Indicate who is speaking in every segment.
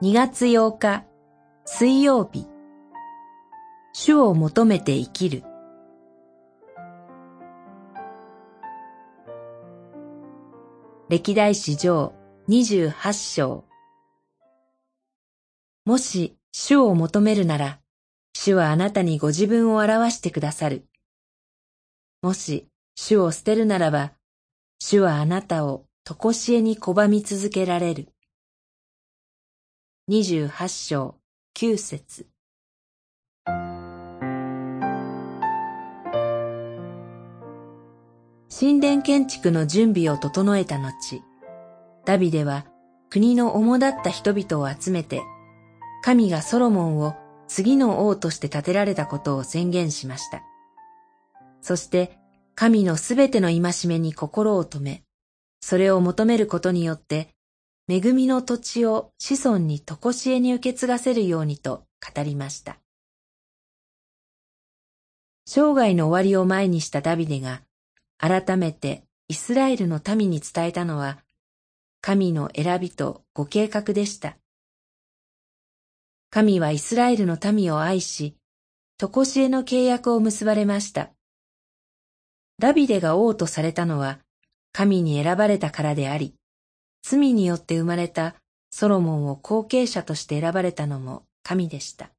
Speaker 1: 2月8日水曜日主を求めて生きる歴代史上28章もし主を求めるなら主はあなたにご自分を表してくださる。もし主を捨てるならば主はあなたをとこしえに拒み続けられる。二十八章九節神殿建築の準備を整えた後、ダビデは国の主だった人々を集めて、神がソロモンを次の王として建てられたことを宣言しました。そして神のすべての戒めに心を止め、それを求めることによって恵みの土地を子孫にとこしえに受け継がせるようにと語りました。生涯の終わりを前にしたダビデが改めてイスラエルの民に伝えたのは神の選びとご計画でした。神はイスラエルの民を愛し、とこしえの契約を結ばれました。ダビデが王とされたのは神に選ばれたからであり、罪によって生まれたソロモンを後継者として選ばれたのも神でした。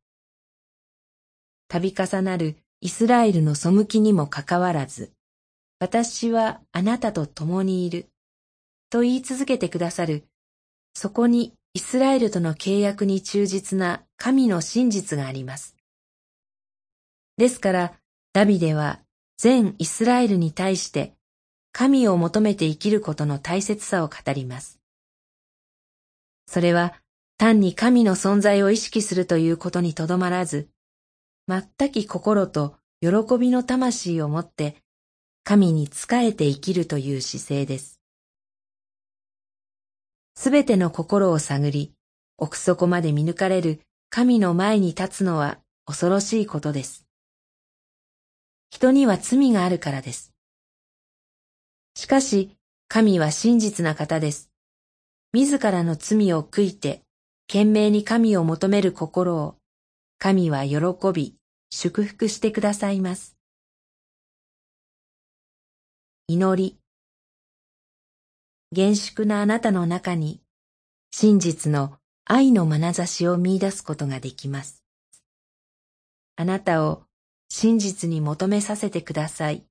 Speaker 1: 度重なるイスラエルの背きにもかかわらず、私はあなたと共にいる、と言い続けてくださる、そこにイスラエルとの契約に忠実な神の真実があります。ですから、ダビデは全イスラエルに対して神を求めて生きることの大切さを語ります。それは単に神の存在を意識するということにとどまらず、全き心と喜びの魂を持って神に仕えて生きるという姿勢です。すべての心を探り、奥底まで見抜かれる神の前に立つのは恐ろしいことです。人には罪があるからです。しかし、神は真実な方です。自らの罪を悔いて、懸命に神を求める心を、神は喜び、祝福してくださいます。祈り。厳粛なあなたの中に、真実の愛の眼差しを見出すことができます。あなたを真実に求めさせてください。